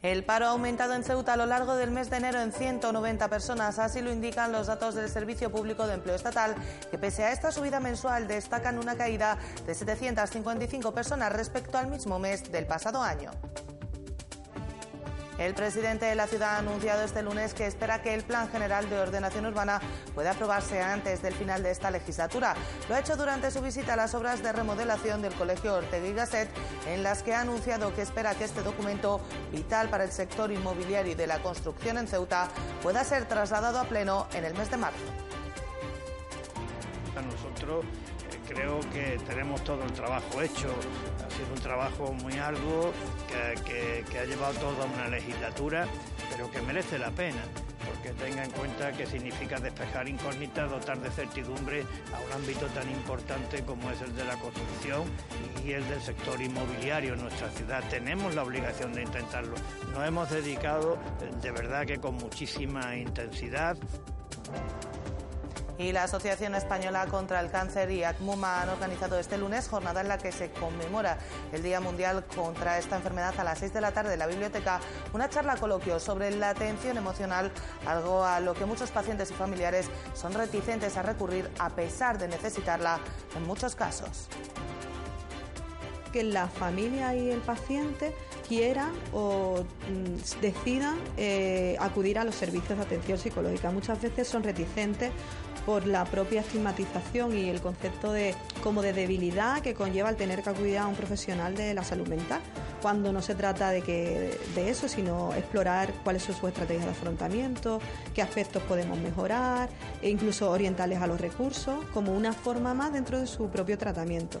El paro ha aumentado en Ceuta a lo largo del mes de enero en 190 personas, así lo indican los datos del Servicio Público de Empleo Estatal, que pese a esta subida mensual destacan una caída de 755 personas respecto al mismo mes del pasado año. El presidente de la ciudad ha anunciado este lunes que espera que el Plan General de Ordenación Urbana pueda aprobarse antes del final de esta legislatura. Lo ha hecho durante su visita a las obras de remodelación del Colegio Ortega y Gasset, en las que ha anunciado que espera que este documento, vital para el sector inmobiliario y de la construcción en Ceuta, pueda ser trasladado a pleno en el mes de marzo. nosotros eh, creo que tenemos todo el trabajo hecho sido un trabajo muy arduo que, ha llevado toda una legislatura, pero que merece la pena porque tenga en cuenta que significa despejar incógnitas, dotar de certidumbre a un ámbito tan importante como es el de la construcción y el del sector inmobiliario en nuestra ciudad. Tenemos la obligación de intentarlo. Nos hemos dedicado de verdad que con muchísima intensidad y la Asociación Española contra el Cáncer y ACMUMA han organizado este lunes jornada en la que se conmemora el Día Mundial contra esta enfermedad a las 6 de la tarde en la biblioteca, una charla coloquio sobre la atención emocional, algo a lo que muchos pacientes y familiares son reticentes a recurrir a pesar de necesitarla en muchos casos. Que la familia y el paciente quieran o mm, decidan eh, acudir a los servicios de atención psicológica. Muchas veces son reticentes por la propia estigmatización y el concepto de como de debilidad que conlleva el tener que acudir a un profesional de la salud mental, cuando no se trata de que de eso, sino explorar cuáles son sus estrategias de afrontamiento, qué aspectos podemos mejorar e incluso orientarles a los recursos como una forma más dentro de su propio tratamiento.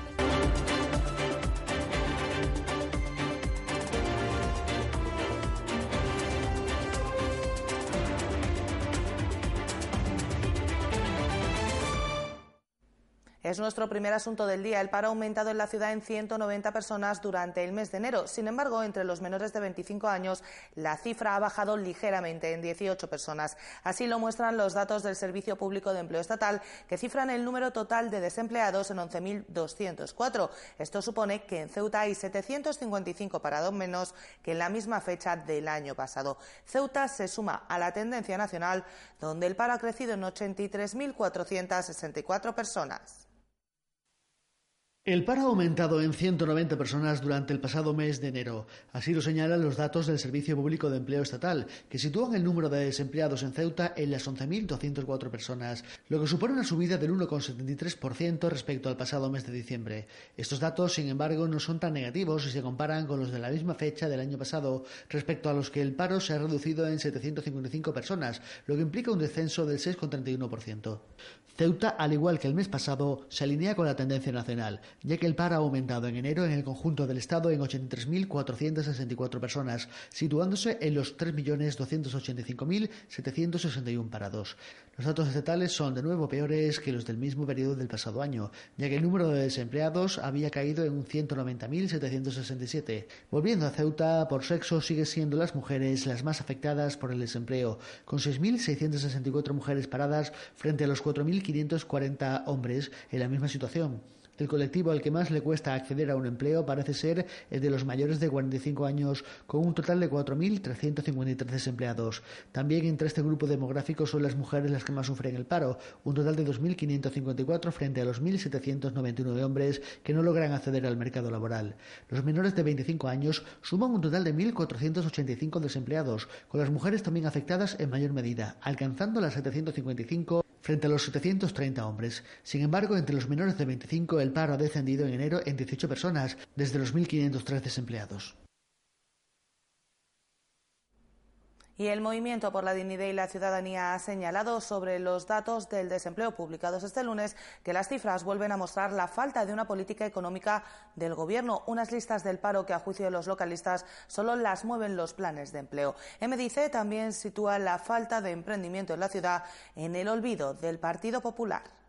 Es nuestro primer asunto del día. El paro ha aumentado en la ciudad en 190 personas durante el mes de enero. Sin embargo, entre los menores de 25 años, la cifra ha bajado ligeramente en 18 personas. Así lo muestran los datos del Servicio Público de Empleo Estatal, que cifran el número total de desempleados en 11.204. Esto supone que en Ceuta hay 755 parados menos que en la misma fecha del año pasado. Ceuta se suma a la tendencia nacional, donde el paro ha crecido en 83.464 personas. El paro ha aumentado en 190 personas durante el pasado mes de enero. Así lo señalan los datos del Servicio Público de Empleo Estatal, que sitúan el número de desempleados en Ceuta en las 11.204 personas, lo que supone una subida del 1,73% respecto al pasado mes de diciembre. Estos datos, sin embargo, no son tan negativos si se comparan con los de la misma fecha del año pasado, respecto a los que el paro se ha reducido en 755 personas, lo que implica un descenso del 6,31%. Ceuta, al igual que el mes pasado, se alinea con la tendencia nacional, ya que el paro ha aumentado en enero en el conjunto del Estado en 83.464 personas, situándose en los 3.285.761 parados. Los datos estatales son de nuevo peores que los del mismo periodo del pasado año, ya que el número de desempleados había caído en un 190.767. Volviendo a Ceuta, por sexo sigue siendo las mujeres las más afectadas por el desempleo, con 6.664 mujeres paradas frente a los 4.540 hombres en la misma situación. El colectivo al que más le cuesta acceder a un empleo parece ser el de los mayores de 45 años, con un total de 4.353 desempleados. También entre este grupo demográfico son las mujeres las que más sufren el paro, un total de 2.554 frente a los 1.799 hombres que no logran acceder al mercado laboral. Los menores de 25 años suman un total de 1.485 desempleados, con las mujeres también afectadas en mayor medida, alcanzando las 755 frente a los 730 hombres. Sin embargo, entre los menores de 25 el paro ha descendido en enero en 18 personas, desde los 1.503 desempleados. Y el Movimiento por la Dignidad y la Ciudadanía ha señalado sobre los datos del desempleo publicados este lunes que las cifras vuelven a mostrar la falta de una política económica del Gobierno. Unas listas del paro que, a juicio de los localistas, solo las mueven los planes de empleo. MDIC también sitúa la falta de emprendimiento en la ciudad en el olvido del Partido Popular.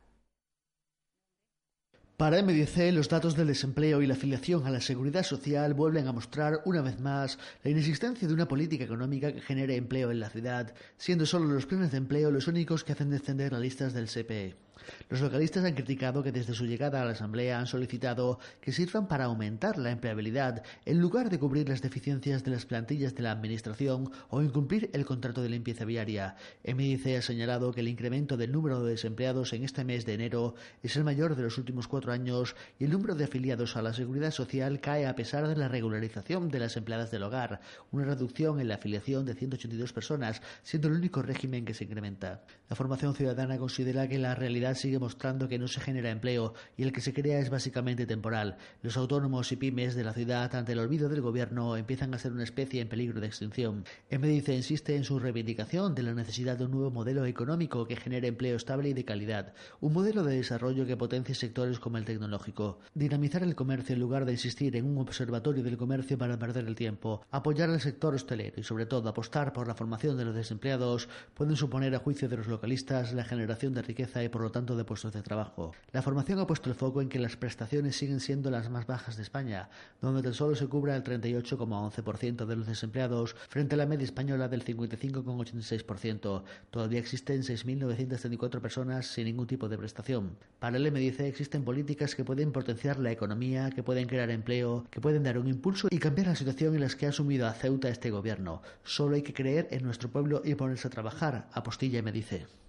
Para MDC, los datos del desempleo y la afiliación a la seguridad social vuelven a mostrar una vez más la inexistencia de una política económica que genere empleo en la ciudad, siendo solo los planes de empleo los únicos que hacen descender las listas del CPE. Los localistas han criticado que desde su llegada a la Asamblea han solicitado que sirvan para aumentar la empleabilidad en lugar de cubrir las deficiencias de las plantillas de la Administración o incumplir el contrato de limpieza viaria. MIC ha señalado que el incremento del número de desempleados en este mes de enero es el mayor de los últimos cuatro años y el número de afiliados a la Seguridad Social cae a pesar de la regularización de las empleadas del hogar, una reducción en la afiliación de 182 personas, siendo el único régimen que se incrementa. La formación ciudadana considera que la realidad sigue mostrando que no se genera empleo y el que se crea es básicamente temporal. Los autónomos y pymes de la ciudad, ante el olvido del gobierno, empiezan a ser una especie en peligro de extinción. MDC insiste en su reivindicación de la necesidad de un nuevo modelo económico que genere empleo estable y de calidad, un modelo de desarrollo que potencie sectores como el tecnológico, dinamizar el comercio en lugar de insistir en un observatorio del comercio para perder el tiempo, apoyar al sector hostelero y sobre todo apostar por la formación de los desempleados pueden suponer a juicio de los localistas la generación de riqueza y por lo de puestos de trabajo. La formación ha puesto el foco en que las prestaciones siguen siendo las más bajas de España, donde tan solo se cubra el 38,11% de los desempleados frente a la media española del 55,86%. Todavía existen 6.934 personas sin ningún tipo de prestación. Para el MDC existen políticas que pueden potenciar la economía, que pueden crear empleo, que pueden dar un impulso y cambiar la situación en la que ha asumido a Ceuta este gobierno. Solo hay que creer en nuestro pueblo y ponerse a trabajar, apostilla me dice.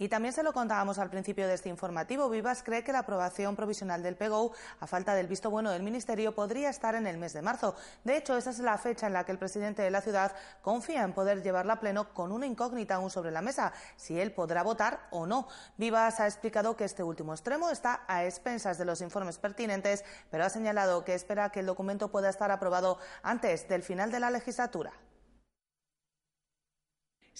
Y también se lo contábamos al principio de este informativo. Vivas cree que la aprobación provisional del PGO, a falta del visto bueno del Ministerio, podría estar en el mes de marzo. De hecho, esa es la fecha en la que el presidente de la ciudad confía en poder llevarla a pleno con una incógnita aún sobre la mesa, si él podrá votar o no. Vivas ha explicado que este último extremo está a expensas de los informes pertinentes, pero ha señalado que espera que el documento pueda estar aprobado antes del final de la legislatura.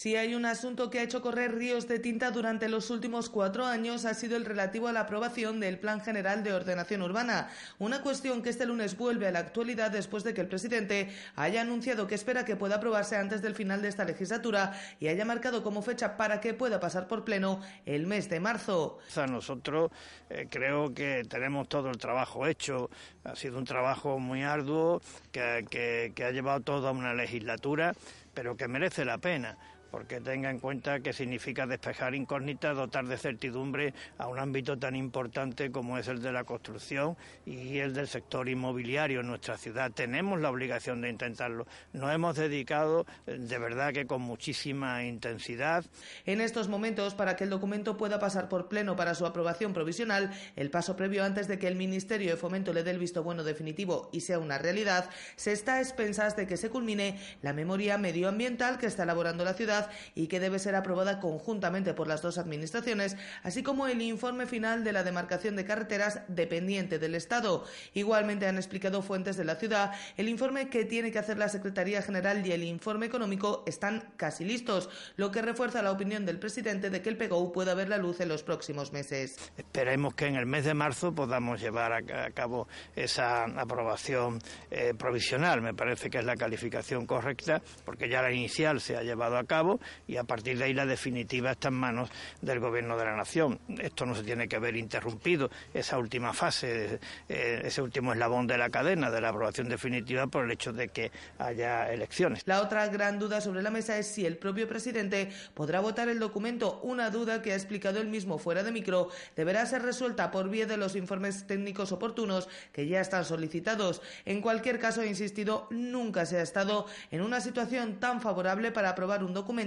Si hay un asunto que ha hecho correr ríos de tinta durante los últimos cuatro años ha sido el relativo a la aprobación del Plan General de Ordenación Urbana, una cuestión que este lunes vuelve a la actualidad después de que el presidente haya anunciado que espera que pueda aprobarse antes del final de esta legislatura y haya marcado como fecha para que pueda pasar por pleno el mes de marzo. Nosotros eh, creo que tenemos todo el trabajo hecho, ha sido un trabajo muy arduo que, que ha llevado toda una legislatura, pero que merece la pena porque tenga en cuenta que significa despejar incógnitas, dotar de certidumbre a un ámbito tan importante como es el de la construcción y el del sector inmobiliario en nuestra ciudad. Tenemos la obligación de intentarlo. Nos hemos dedicado eh, de verdad que con muchísima intensidad. En estos momentos, para que el documento pueda pasar por pleno para su aprobación provisional, el paso previo antes de que el Ministerio de Fomento le dé el visto bueno definitivo y sea una realidad, se está a expensas de que se culmine la memoria medioambiental que está elaborando la ciudad y que debe ser aprobada conjuntamente por las dos administraciones, así como el informe final de la demarcación de carreteras dependiente del Estado. Igualmente han explicado fuentes de la ciudad, el informe que tiene que hacer la Secretaría General y el informe económico están casi listos, lo que refuerza la opinión del presidente de que el PGU pueda ver la luz en los próximos meses. Esperemos que en el mes de marzo podamos llevar a cabo esa aprobación eh, provisional. Me parece que es la calificación correcta, porque ya la inicial se ha llevado a cabo y a partir de ahí la definitiva está en manos del Gobierno de la Nación. Esto no se tiene que ver interrumpido, esa última fase, eh, ese último eslabón de la cadena de la aprobación definitiva por el hecho de que haya elecciones. La otra gran duda sobre la mesa es si el propio presidente podrá votar el documento, una duda que ha explicado él mismo fuera de micro, deberá ser resuelta por vía de los informes técnicos oportunos que ya están solicitados. En cualquier caso, ha insistido, nunca se ha estado en una situación tan favorable para aprobar un documento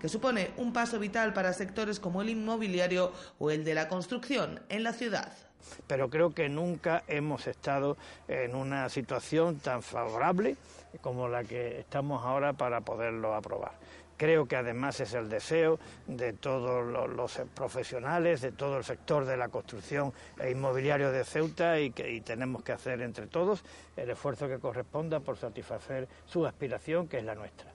que supone un paso vital para sectores como el inmobiliario o el de la construcción en la ciudad pero creo que nunca hemos estado en una situación tan favorable como la que estamos ahora para poderlo aprobar. Creo que además es el deseo de todos los profesionales, de todo el sector de la construcción e inmobiliario de Ceuta y que tenemos que hacer entre todos el esfuerzo que corresponda por satisfacer su aspiración, que es la nuestra.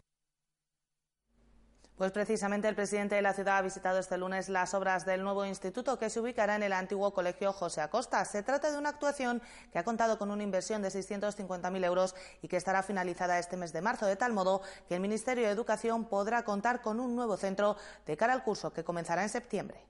Pues precisamente el presidente de la ciudad ha visitado este lunes las obras del nuevo instituto que se ubicará en el antiguo colegio José Acosta. Se trata de una actuación que ha contado con una inversión de 650.000 euros y que estará finalizada este mes de marzo, de tal modo que el Ministerio de Educación podrá contar con un nuevo centro de cara al curso que comenzará en septiembre.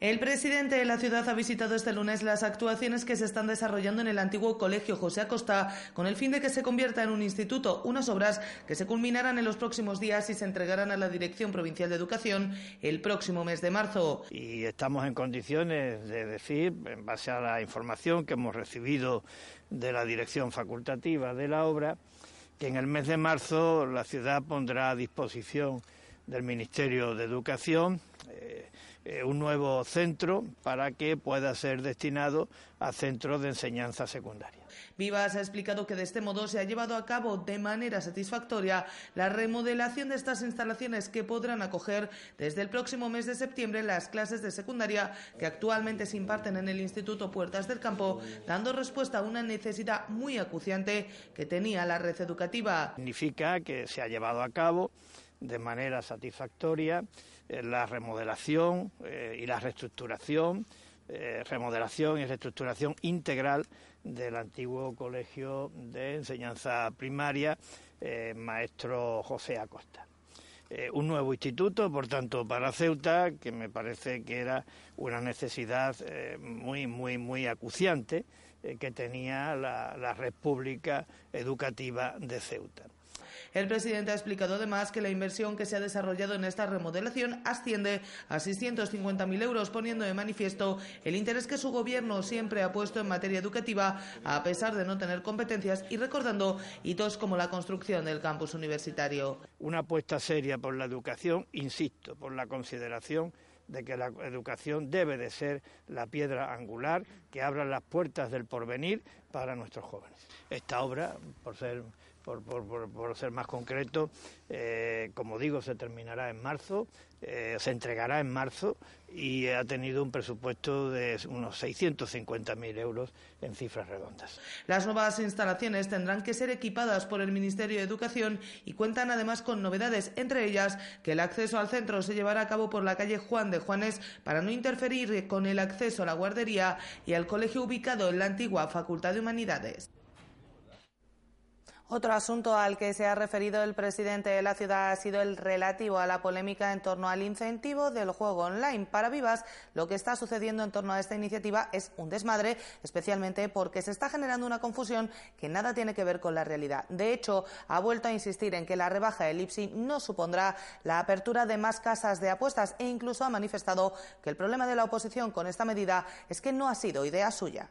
El presidente de la ciudad ha visitado este lunes las actuaciones que se están desarrollando en el antiguo Colegio José Acosta con el fin de que se convierta en un instituto, unas obras que se culminarán en los próximos días y se entregarán a la Dirección Provincial de Educación el próximo mes de marzo. Y estamos en condiciones de decir, en base a la información que hemos recibido de la Dirección Facultativa de la obra, que en el mes de marzo la ciudad pondrá a disposición del Ministerio de Educación eh, eh, un nuevo centro para que pueda ser destinado a centros de enseñanza secundaria. Vivas ha explicado que de este modo se ha llevado a cabo de manera satisfactoria la remodelación de estas instalaciones que podrán acoger desde el próximo mes de septiembre las clases de secundaria que actualmente se imparten en el Instituto Puertas del Campo, dando respuesta a una necesidad muy acuciante que tenía la red educativa. Significa que se ha llevado a cabo de manera satisfactoria eh, la remodelación eh, y la reestructuración, eh, remodelación y reestructuración integral del antiguo colegio de enseñanza primaria maestro José Acosta. un nuevo instituto, por tanto, para Ceuta, que me parece que era una necesidad muy, muy, muy acuciante que tenía la, la red pública educativa de Ceuta. El presidente ha explicado además que la inversión que se ha desarrollado en esta remodelación asciende a 650.000 euros, poniendo de manifiesto el interés que su gobierno siempre ha puesto en materia educativa, a pesar de no tener competencias y recordando hitos como la construcción del campus universitario. Una apuesta seria por la educación, insisto, por la consideración de que la educación debe de ser la piedra angular que abra las puertas del porvenir para nuestros jóvenes. Esta obra, por ser por, ser más concreto, eh, como digo, se terminará en marzo, eh, se entregará en marzo y ha tenido un presupuesto de unos 650.000 euros en cifras redondas. Las nuevas instalaciones tendrán que ser equipadas por el Ministerio de Educación y cuentan además con novedades, entre ellas que el acceso al centro se llevará a cabo por la calle Juan de Juanes para no interferir con el acceso a la guardería y al colegio ubicado en la antigua Facultad de Humanidades. Otro asunto al que se ha referido el presidente de la ciudad ha sido el relativo a la polémica en torno al incentivo del juego online. Para Vivas, lo que está sucediendo en torno a esta iniciativa es un desmadre, especialmente porque se está generando una confusión que nada tiene que ver con la realidad. De hecho, ha vuelto a insistir en que la rebaja del IPSI no supondrá la apertura de más casas de apuestas e incluso ha manifestado que el problema de la oposición con esta medida es que no ha sido idea suya.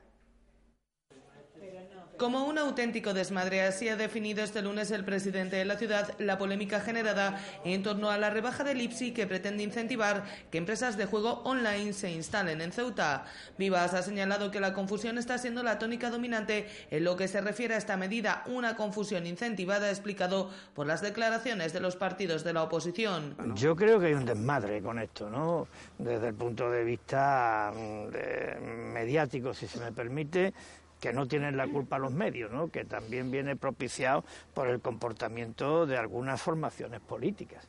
Como un auténtico desmadre, así ha definido este lunes el presidente de la ciudad la polémica generada en torno a la rebaja del IPSI que pretende incentivar que empresas de juego online se instalen en Ceuta. Vivas ha señalado que la confusión está siendo la tónica dominante en lo que se refiere a esta medida, una confusión incentivada, explicado por las declaraciones de los partidos de la oposición. Yo creo que hay un desmadre con esto, ¿no? Desde el punto de vista mm, mediático, si se me permite que no tienen la culpa los medios, ¿no? que también viene propiciado por el comportamiento de algunas formaciones políticas.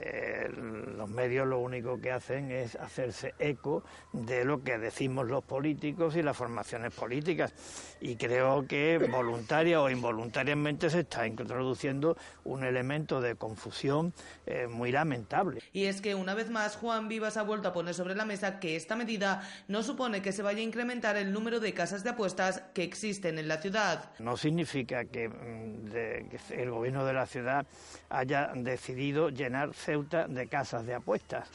Eh, los medios lo único que hacen es hacerse eco de lo que decimos los políticos y las formaciones políticas. Y creo que voluntaria o involuntariamente se está introduciendo un elemento de confusión eh, muy lamentable. Y es que una vez más Juan Vivas ha vuelto a poner sobre la mesa que esta medida no supone que se vaya a incrementar el número de casas de apuestas que existen en la ciudad. No significa que, mm, que el gobierno de la ciudad haya decidido llenar Ceuta de casas de apuestas.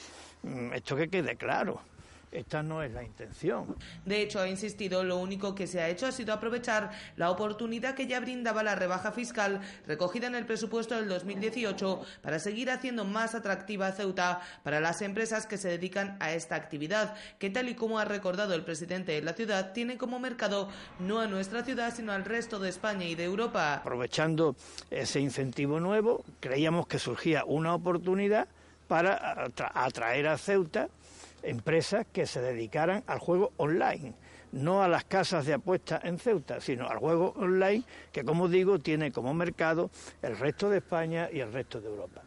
Mm, esto que quede claro. Esta no es la intención. De hecho, ha insistido, lo único que se ha hecho ha sido aprovechar la oportunidad que ya brindaba la rebaja fiscal recogida en el presupuesto del 2018 para seguir haciendo más atractiva Ceuta para las empresas que se dedican a esta actividad, que tal y como ha recordado el presidente de la ciudad, tiene como mercado no a nuestra ciudad, sino al resto de España y de Europa. Aprovechando ese incentivo nuevo, creíamos que surgía una oportunidad para atraer a Ceuta empresas que se dedicaran al juego online, no a las casas de apuestas en Ceuta, sino al juego online que, como digo, tiene como mercado el resto de España y el resto de Europa.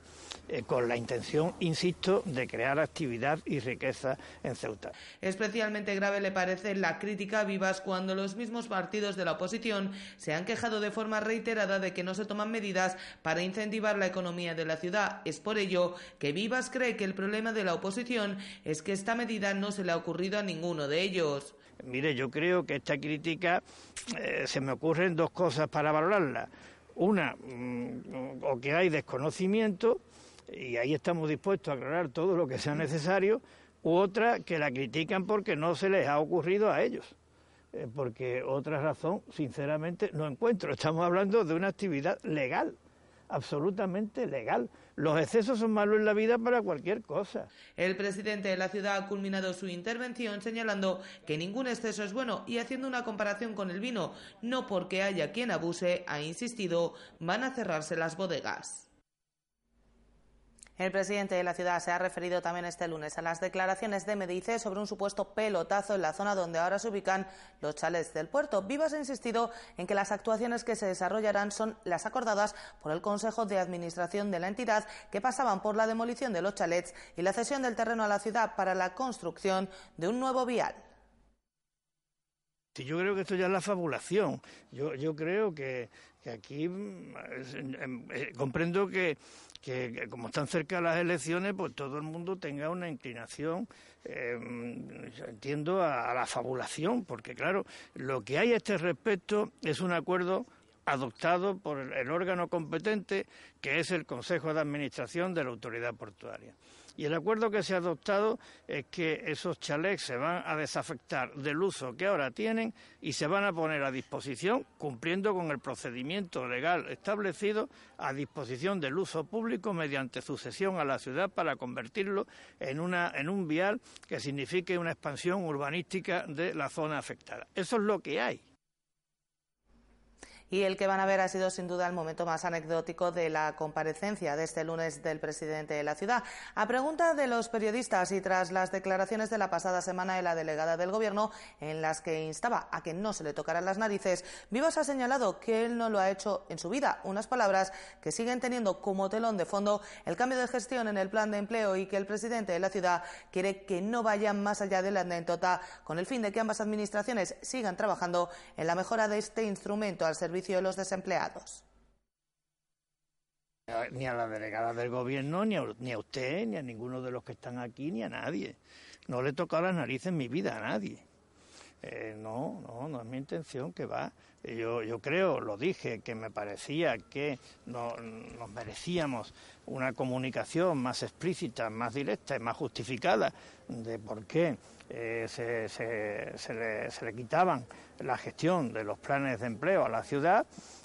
Eh, con la intención, insisto, de crear actividad y riqueza en Ceuta. Especialmente grave le parece la crítica a Vivas cuando los mismos partidos de la oposición se han quejado de forma reiterada de que no se toman medidas para incentivar la economía de la ciudad. Es por ello que Vivas cree que el problema de la oposición es que esta medida no se le ha ocurrido a ninguno de ellos. Mire, yo creo que esta crítica eh, se me ocurren dos cosas para valorarla. Una, mm, o que hay desconocimiento, y ahí estamos dispuestos a aclarar todo lo que sea necesario, u otra, que la critican porque no se les ha ocurrido a ellos. Eh, porque otra razón, sinceramente, no encuentro. Estamos hablando de una actividad legal absolutamente legal. Los excesos son malos en la vida para cualquier cosa. El presidente de la ciudad ha culminado su intervención señalando que ningún exceso es bueno y haciendo una comparación con el vino, no porque haya quien abuse, ha insistido, van a cerrarse las bodegas. El presidente de la ciudad se ha referido también este lunes a las declaraciones de Medice sobre un supuesto pelotazo en la zona donde ahora se ubican los chalets del puerto. Vivas ha insistido en que las actuaciones que se desarrollarán son las acordadas por el Consejo de Administración de la entidad, que pasaban por la demolición de los chalets y la cesión del terreno a la ciudad para la construcción de un nuevo vial. Yo creo que esto ya es la fabulación. Yo, creo que, aquí mm, eh, comprendo que que, como están cerca las elecciones, pues todo el mundo tenga una inclinación, eh, entiendo, a, la fabulación, porque claro, lo que hay a este respecto es un acuerdo adoptado por el órgano competente, que es el Consejo de Administración de la Autoridad Portuaria. Y el acuerdo que se ha adoptado es que esos chalets se van a desafectar del uso que ahora tienen y se van a poner a disposición, cumpliendo con el procedimiento legal establecido, a disposición del uso público mediante sucesión a la ciudad para convertirlo en, una, en un vial que signifique una expansión urbanística de la zona afectada. Eso es lo que hay y el que van a ver ha sido sin duda el momento más anecdótico de la comparecencia de este lunes del presidente de la ciudad. A pregunta de los periodistas y tras las declaraciones de la pasada semana de la delegada del Gobierno en las que instaba a que no se le tocaran las narices, Vivas ha señalado que él no lo ha hecho en su vida, unas palabras que siguen teniendo como telón de fondo el cambio de gestión en el plan de empleo y que el presidente de la ciudad quiere que no vayan más allá de la anécdota con el fin de que ambas administraciones sigan trabajando en la mejora de este instrumento al servicio de los desempleados. Ni a la delegada del gobierno, ni a, ni a usted, ni a ninguno de los que están aquí, ni a nadie. No le he tocado las narices en mi vida a nadie. Eh, no, no, no es mi intención que va. Yo, yo creo, lo dije, que me parecía que nos merecíamos una comunicación más explícita, más directa y más justificada de por qué eh, se, se, le, se le quitaban la gestión de los planes de empleo a la ciudad.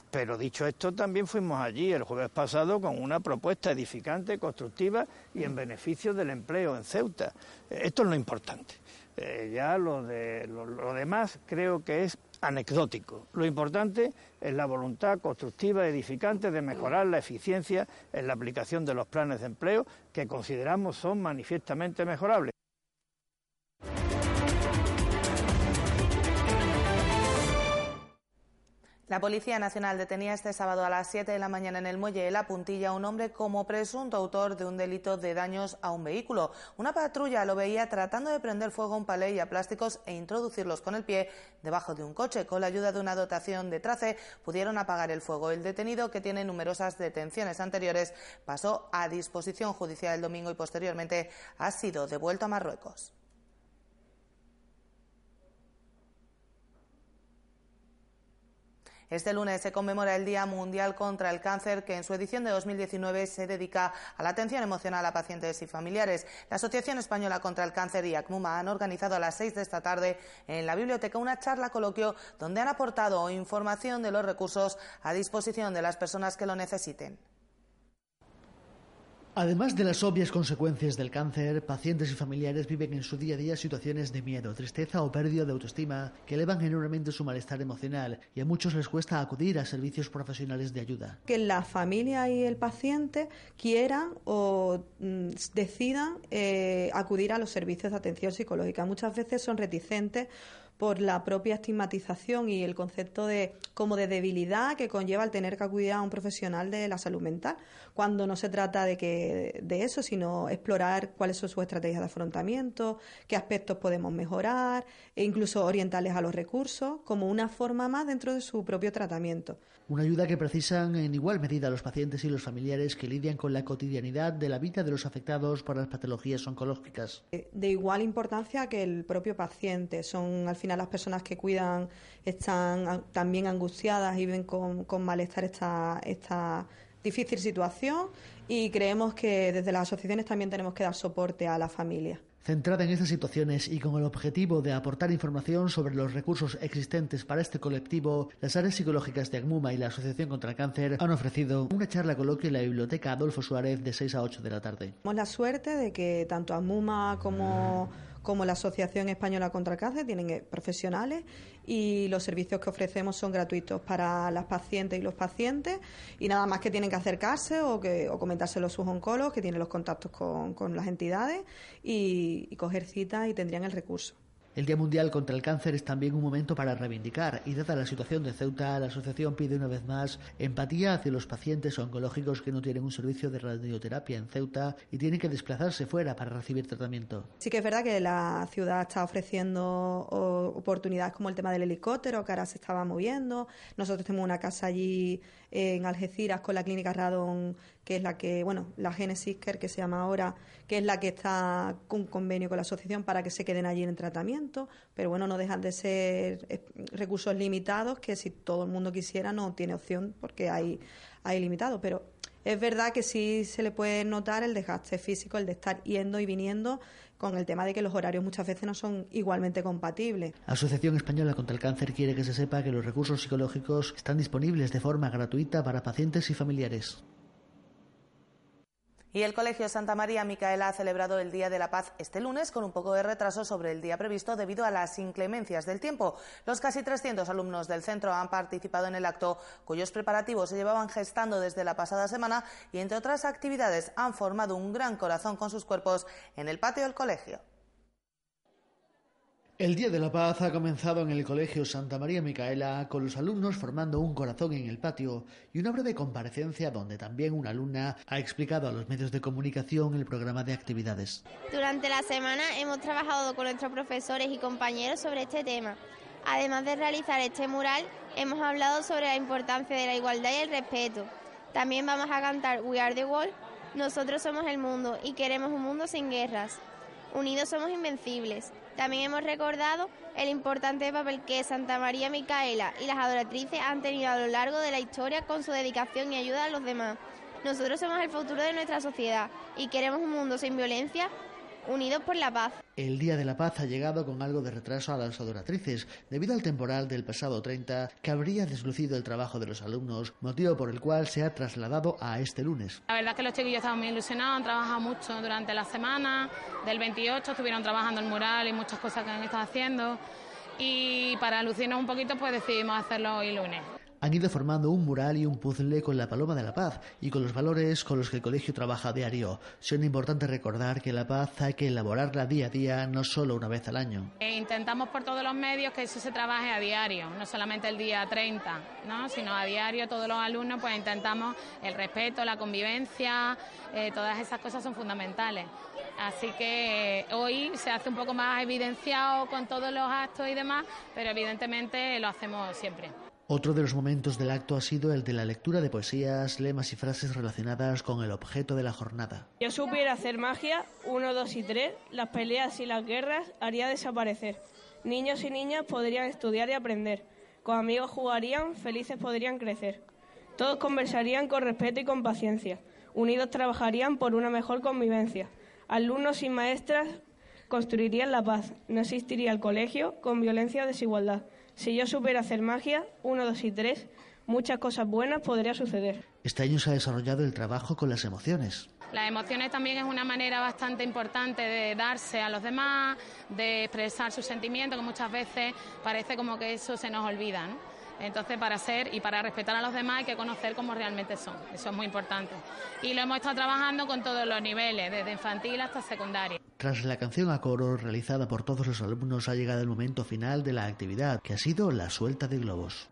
Pero dicho esto, también fuimos allí el jueves pasado con una propuesta edificante, constructiva y en beneficio del empleo en Ceuta. Esto es lo importante. Eh, ya lo, de, lo, demás creo que es anecdótico. Lo importante es la voluntad constructiva, edificante de mejorar la eficiencia en la aplicación de los planes de empleo que consideramos son manifiestamente mejorables. La Policía Nacional detenía este sábado a las 7 de la mañana en el muelle de La Puntilla a un hombre como presunto autor de un delito de daños a un vehículo. Una patrulla lo veía tratando de prender fuego a un palé y a plásticos e introducirlos con el pie debajo de un coche. Con la ayuda de una dotación de trace pudieron apagar el fuego. El detenido, que tiene numerosas detenciones anteriores, pasó a disposición judicial el domingo y posteriormente ha sido devuelto a Marruecos. Este lunes se conmemora el Día Mundial contra el Cáncer, que en su edición de 2019 se dedica a la atención emocional a pacientes y familiares. La Asociación Española contra el Cáncer y ACMUMA han organizado a las seis de esta tarde en la biblioteca una charla coloquio donde han aportado información de los recursos a disposición de las personas que lo necesiten. Además de las obvias consecuencias del cáncer, pacientes y familiares viven en su día a día situaciones de miedo, tristeza o pérdida de autoestima que elevan enormemente su malestar emocional y a muchos les cuesta acudir a servicios profesionales de ayuda. Que la familia y el paciente quieran o mm, decidan eh, acudir a los servicios de atención psicológica. Muchas veces son reticentes por la propia estigmatización y el concepto de como de debilidad que conlleva el tener que acudir a un profesional de la salud mental, cuando no se trata de que de eso, sino explorar cuáles son sus estrategias de afrontamiento, qué aspectos podemos mejorar e incluso orientarles a los recursos como una forma más dentro de su propio tratamiento. Una ayuda que precisan en igual medida los pacientes y los familiares que lidian con la cotidianidad de la vida de los afectados por las patologías oncológicas. Eh, de igual importancia que el propio paciente. Son al final las personas que cuidan, están también angustiadas y ven con, con malestar esta, esta difícil situación y creemos que desde las asociaciones también tenemos que dar soporte a la familia. Centrada en estas situaciones y con el objetivo de aportar información sobre los recursos existentes para este colectivo, las áreas psicológicas de ACMUMA y la Asociación contra el Cáncer han ofrecido una charla coloquio en la Biblioteca Adolfo Suárez de 6 a 8 de la tarde. Tenemos la suerte de que tanto ACMUMA como como la Asociación Española contra el Cáncer, tienen eh, profesionales y los servicios que ofrecemos son gratuitos para las pacientes y los pacientes y nada más que tienen que acercarse o, que, o comentárselo a sus oncólogos que tienen los contactos con, con las entidades y, y coger citas y tendrían el recurso. El Día Mundial contra el Cáncer es también un momento para reivindicar y dada la situación de Ceuta, la asociación pide una vez más empatía hacia los pacientes oncológicos que no tienen un servicio de radioterapia en Ceuta y tienen que desplazarse fuera para recibir tratamiento. Sí que es verdad que la ciudad está ofreciendo oportunidades como el tema del helicóptero, que ahora se estaba moviendo. Nosotros tenemos una casa allí en Algeciras con la clínica Radon, que es la que, bueno, la Genesis Care que se llama ahora, que es la que está con convenio con la asociación para que se queden allí en tratamiento, pero bueno, no dejan de ser eh, recursos limitados que si todo el mundo quisiera no tiene opción porque hay, hay limitado, pero es verdad que sí se le puede notar el desgaste físico, el de estar yendo y viniendo con el tema de que los horarios muchas veces no son igualmente compatibles. Asociación Española contra el Cáncer quiere que se sepa que los recursos psicológicos están disponibles de forma gratuita para pacientes y familiares. Y el Colegio Santa María Micaela ha celebrado el Día de la Paz este lunes con un poco de retraso sobre el día previsto debido a las inclemencias del tiempo. Los casi 300 alumnos del centro han participado en el acto, cuyos preparativos se llevaban gestando desde la pasada semana y, entre otras actividades, han formado un gran corazón con sus cuerpos en el patio del colegio. El Día de la Paz ha comenzado en el Colegio Santa María Micaela con los alumnos formando un corazón en el patio y una breve comparecencia donde también una alumna ha explicado a los medios de comunicación el programa de actividades. Durante la semana hemos trabajado con nuestros profesores y compañeros sobre este tema. Además de realizar este mural, hemos hablado sobre la importancia de la igualdad y el respeto. También vamos a cantar We Are the World. Nosotros somos el mundo y queremos un mundo sin guerras. Unidos somos invencibles. También hemos recordado el importante papel que Santa María Micaela y las adoratrices han tenido a lo largo de la historia con su dedicación y ayuda a los demás. Nosotros somos el futuro de nuestra sociedad y queremos un mundo sin violencia, unidos por la paz. El Día de la Paz ha llegado con algo de retraso a las adoratrices, debido al temporal del pasado 30 que habría deslucido el trabajo de los alumnos, motivo por el cual se ha trasladado a este lunes. La verdad es que los chiquillos estaban muy ilusionados, han trabajado mucho durante la semana, del 28 estuvieron trabajando el mural y muchas cosas que han estado haciendo, y para lucirnos un poquito pues decidimos hacerlo hoy lunes han ido formando un mural y un puzzle con la Paloma de la Paz y con los valores con los que el colegio trabaja a diario. Siendo importante recordar que la paz hay que elaborarla día a día, no solo una vez al año. E intentamos por todos los medios que eso se trabaje a diario, no solamente el día 30, ¿no? sino a diario todos los alumnos pues intentamos el respeto, la convivencia, eh, todas esas cosas son fundamentales. Así que eh, hoy se hace un poco más evidenciado con todos los actos y demás, pero evidentemente lo hacemos siempre. Otro de los momentos del acto ha sido el de la lectura de poesías, lemas y frases relacionadas con el objeto de la jornada. Yo supiera hacer magia, uno, dos y tres, las peleas y las guerras haría desaparecer. Niños y niñas podrían estudiar y aprender. Con amigos jugarían, felices podrían crecer. Todos conversarían con respeto y con paciencia. Unidos trabajarían por una mejor convivencia. Alumnos y maestras construirían la paz. No existiría el colegio con violencia o desigualdad. Si yo supiera hacer magia, uno, dos y tres, muchas cosas buenas podrían suceder. Este año se ha desarrollado el trabajo con las emociones. Las emociones también es una manera bastante importante de darse a los demás, de expresar sus sentimientos, que muchas veces parece como que eso se nos olvida. Entonces, para ser y para respetar a los demás hay que conocer cómo realmente son. Eso es muy importante. Y lo hemos estado trabajando con todos los niveles, desde infantil hasta secundaria. Tras la canción a coro realizada por todos los alumnos ha llegado el momento final de la actividad, que ha sido la suelta de globos.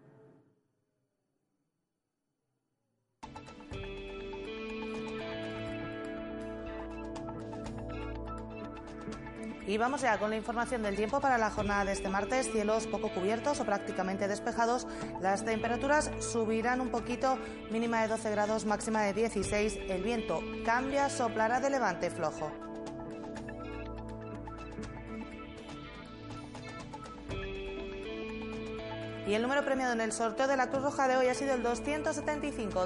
Y vamos ya con la información del tiempo para la jornada de este martes. Cielos poco cubiertos o prácticamente despejados. Las temperaturas subirán un poquito, mínima de 12 grados, máxima de 16. El viento cambia, soplará de levante flojo. Y el número premiado en el sorteo de la Cruz Roja de hoy ha sido el 275